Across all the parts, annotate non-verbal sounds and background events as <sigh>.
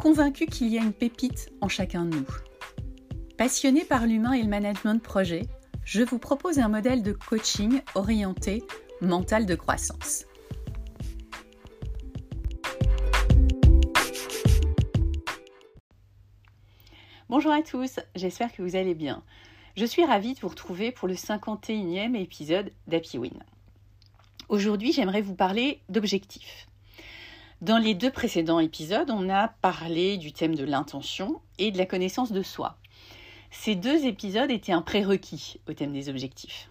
convaincu qu'il y a une pépite en chacun de nous. Passionné par l'humain et le management de projet, je vous propose un modèle de coaching orienté mental de croissance. Bonjour à tous, j'espère que vous allez bien. Je suis ravie de vous retrouver pour le 51e épisode d'Happy Win. Aujourd'hui, j'aimerais vous parler d'objectifs. Dans les deux précédents épisodes, on a parlé du thème de l'intention et de la connaissance de soi. Ces deux épisodes étaient un prérequis au thème des objectifs.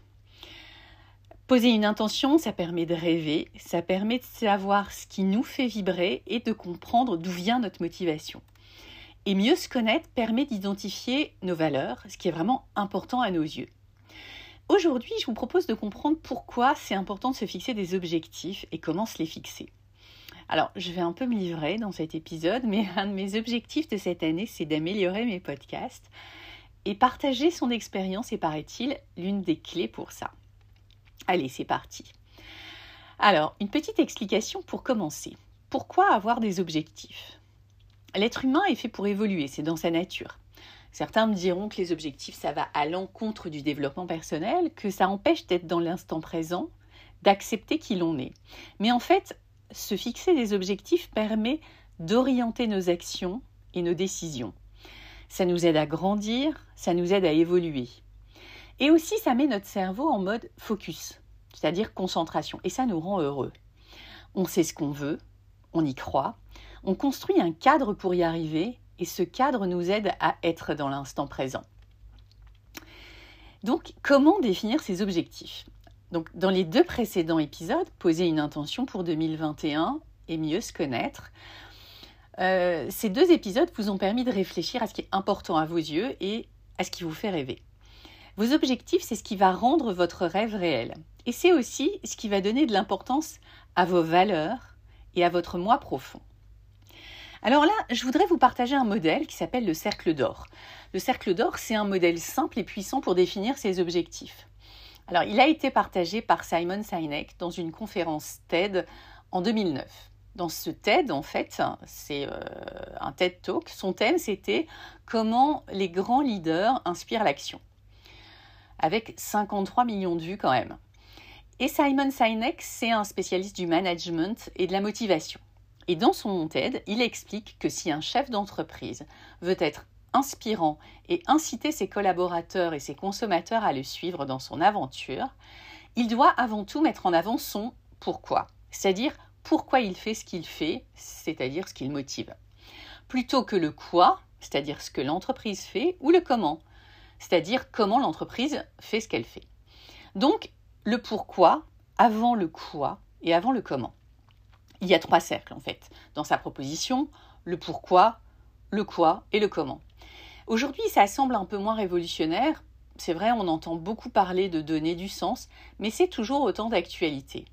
Poser une intention, ça permet de rêver, ça permet de savoir ce qui nous fait vibrer et de comprendre d'où vient notre motivation. Et mieux se connaître permet d'identifier nos valeurs, ce qui est vraiment important à nos yeux. Aujourd'hui, je vous propose de comprendre pourquoi c'est important de se fixer des objectifs et comment se les fixer. Alors, je vais un peu me livrer dans cet épisode, mais <laughs> un de mes objectifs de cette année, c'est d'améliorer mes podcasts. Et partager son expérience est, paraît-il, l'une des clés pour ça. Allez, c'est parti. Alors, une petite explication pour commencer. Pourquoi avoir des objectifs? L'être humain est fait pour évoluer, c'est dans sa nature. Certains me diront que les objectifs, ça va à l'encontre du développement personnel, que ça empêche d'être dans l'instant présent, d'accepter qui l'on est. Mais en fait, se fixer des objectifs permet d'orienter nos actions et nos décisions. Ça nous aide à grandir, ça nous aide à évoluer. Et aussi, ça met notre cerveau en mode focus, c'est-à-dire concentration. Et ça nous rend heureux. On sait ce qu'on veut, on y croit, on construit un cadre pour y arriver, et ce cadre nous aide à être dans l'instant présent. Donc, comment définir ces objectifs? Donc, dans les deux précédents épisodes, poser une intention pour 2021 et mieux se connaître. Euh, ces deux épisodes vous ont permis de réfléchir à ce qui est important à vos yeux et à ce qui vous fait rêver. Vos objectifs, c'est ce qui va rendre votre rêve réel. Et c'est aussi ce qui va donner de l'importance à vos valeurs et à votre moi profond. Alors là, je voudrais vous partager un modèle qui s'appelle le cercle d'or. Le cercle d'or, c'est un modèle simple et puissant pour définir ses objectifs. Alors, il a été partagé par Simon Sinek dans une conférence TED en 2009. Dans ce TED, en fait, c'est euh, un TED Talk. Son thème, c'était comment les grands leaders inspirent l'action. Avec 53 millions de vues quand même. Et Simon Sinek, c'est un spécialiste du management et de la motivation. Et dans son TED, il explique que si un chef d'entreprise veut être inspirant et inciter ses collaborateurs et ses consommateurs à le suivre dans son aventure, il doit avant tout mettre en avant son pourquoi, c'est-à-dire pourquoi il fait ce qu'il fait, c'est-à-dire ce qu'il motive, plutôt que le quoi, c'est-à-dire ce que l'entreprise fait, ou le comment, c'est-à-dire comment l'entreprise fait ce qu'elle fait. Donc, le pourquoi avant le quoi et avant le comment. Il y a trois cercles en fait dans sa proposition, le pourquoi, le quoi et le comment. Aujourd'hui, ça semble un peu moins révolutionnaire. C'est vrai, on entend beaucoup parler de donner du sens, mais c'est toujours autant d'actualité.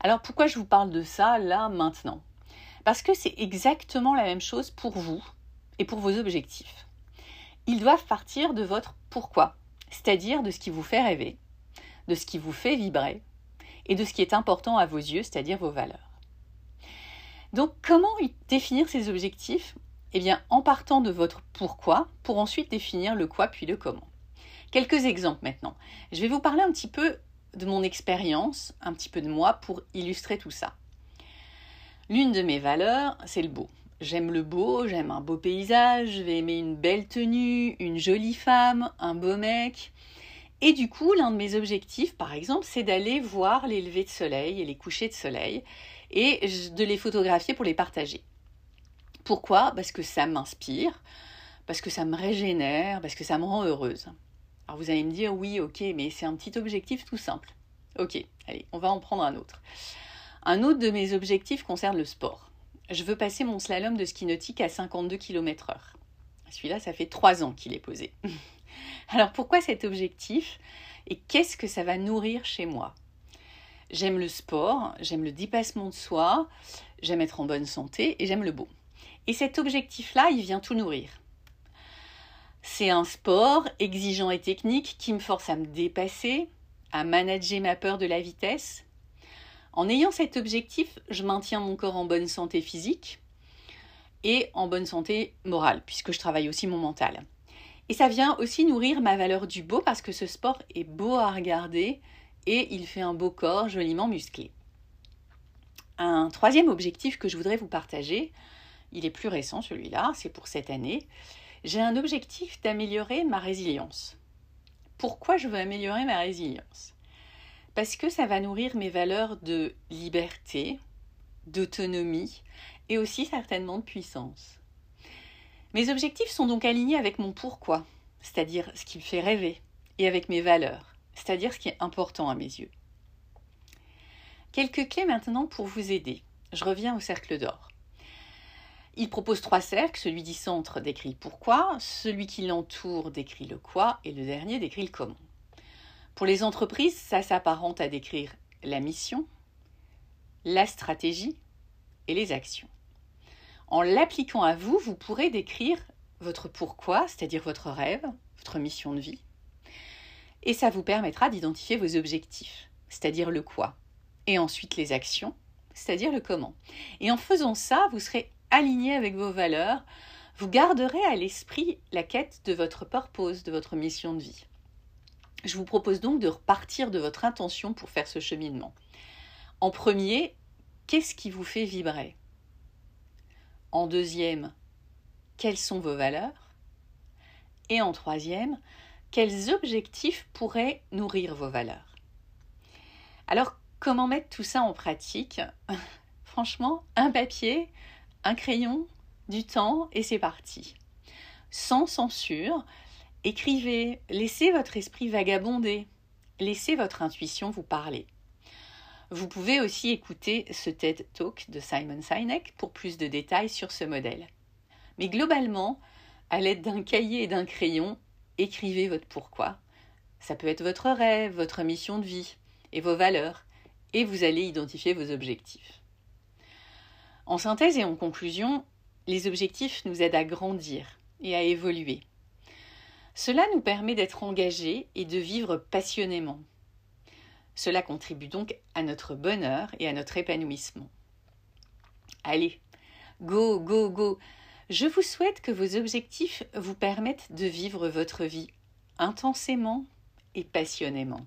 Alors pourquoi je vous parle de ça là maintenant? Parce que c'est exactement la même chose pour vous et pour vos objectifs. Ils doivent partir de votre pourquoi, c'est-à-dire de ce qui vous fait rêver, de ce qui vous fait vibrer et de ce qui est important à vos yeux, c'est-à-dire vos valeurs. Donc comment définir ces objectifs? Eh bien, en partant de votre pourquoi, pour ensuite définir le quoi puis le comment. Quelques exemples maintenant. Je vais vous parler un petit peu de mon expérience, un petit peu de moi pour illustrer tout ça. L'une de mes valeurs, c'est le beau. J'aime le beau, j'aime un beau paysage, je vais aimer une belle tenue, une jolie femme, un beau mec. Et du coup, l'un de mes objectifs, par exemple, c'est d'aller voir les levées de soleil et les couchers de soleil et de les photographier pour les partager. Pourquoi? Parce que ça m'inspire, parce que ça me régénère, parce que ça me rend heureuse. Alors vous allez me dire, oui, ok, mais c'est un petit objectif tout simple. Ok, allez, on va en prendre un autre. Un autre de mes objectifs concerne le sport. je veux passer mon slalom de ski nautique à 52 km/h. Celui-là, ça fait trois ans qu'il est posé. <laughs> Alors pourquoi cet objectif? Et qu'est-ce que ça va nourrir chez moi? J'aime le sport, j'aime le dépassement de soi, j'aime être en bonne santé et j'aime le beau. Et cet objectif-là, il vient tout nourrir. C'est un sport exigeant et technique qui me force à me dépasser, à manager ma peur de la vitesse. En ayant cet objectif, je maintiens mon corps en bonne santé physique et en bonne santé morale, puisque je travaille aussi mon mental. Et ça vient aussi nourrir ma valeur du beau parce que ce sport est beau à regarder et il fait un beau corps joliment musclé. Un troisième objectif que je voudrais vous partager, il est plus récent celui-là, c'est pour cette année. J'ai un objectif d'améliorer ma résilience. Pourquoi je veux améliorer ma résilience? Parce que ça va nourrir mes valeurs de liberté, d'autonomie et aussi certainement de puissance. Mes objectifs sont donc alignés avec mon pourquoi, c'est-à-dire ce qui me fait rêver, et avec mes valeurs, c'est-à-dire ce qui est important à mes yeux. Quelques clés maintenant pour vous aider. Je reviens au cercle d'or. Il propose trois cercles, celui du centre décrit pourquoi, celui qui l'entoure décrit le quoi et le dernier décrit le comment. Pour les entreprises, ça s'apparente à décrire la mission, la stratégie et les actions. En l'appliquant à vous, vous pourrez décrire votre pourquoi, c'est-à-dire votre rêve, votre mission de vie, et ça vous permettra d'identifier vos objectifs, c'est-à-dire le quoi, et ensuite les actions, c'est-à-dire le comment. Et en faisant ça, vous serez aligné avec vos valeurs, vous garderez à l'esprit la quête de votre purpose, de votre mission de vie. Je vous propose donc de repartir de votre intention pour faire ce cheminement. En premier, qu'est-ce qui vous fait vibrer? En deuxième, quelles sont vos valeurs? Et en troisième, quels objectifs pourraient nourrir vos valeurs? Alors, comment mettre tout ça en pratique? <laughs> Franchement, un papier, un crayon, du temps et c'est parti. Sans censure, écrivez, laissez votre esprit vagabonder, laissez votre intuition vous parler. Vous pouvez aussi écouter ce TED Talk de Simon Sinek pour plus de détails sur ce modèle. Mais globalement, à l'aide d'un cahier et d'un crayon, écrivez votre pourquoi. Ça peut être votre rêve, votre mission de vie et vos valeurs, et vous allez identifier vos objectifs. En synthèse et en conclusion, les objectifs nous aident à grandir et à évoluer. Cela nous permet d'être engagés et de vivre passionnément. Cela contribue donc à notre bonheur et à notre épanouissement. Allez, go, go, go Je vous souhaite que vos objectifs vous permettent de vivre votre vie intensément et passionnément.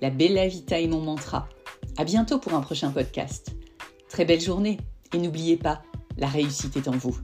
la Bella Vita est mon mantra. À bientôt pour un prochain podcast. Très belle journée et n'oubliez pas, la réussite est en vous.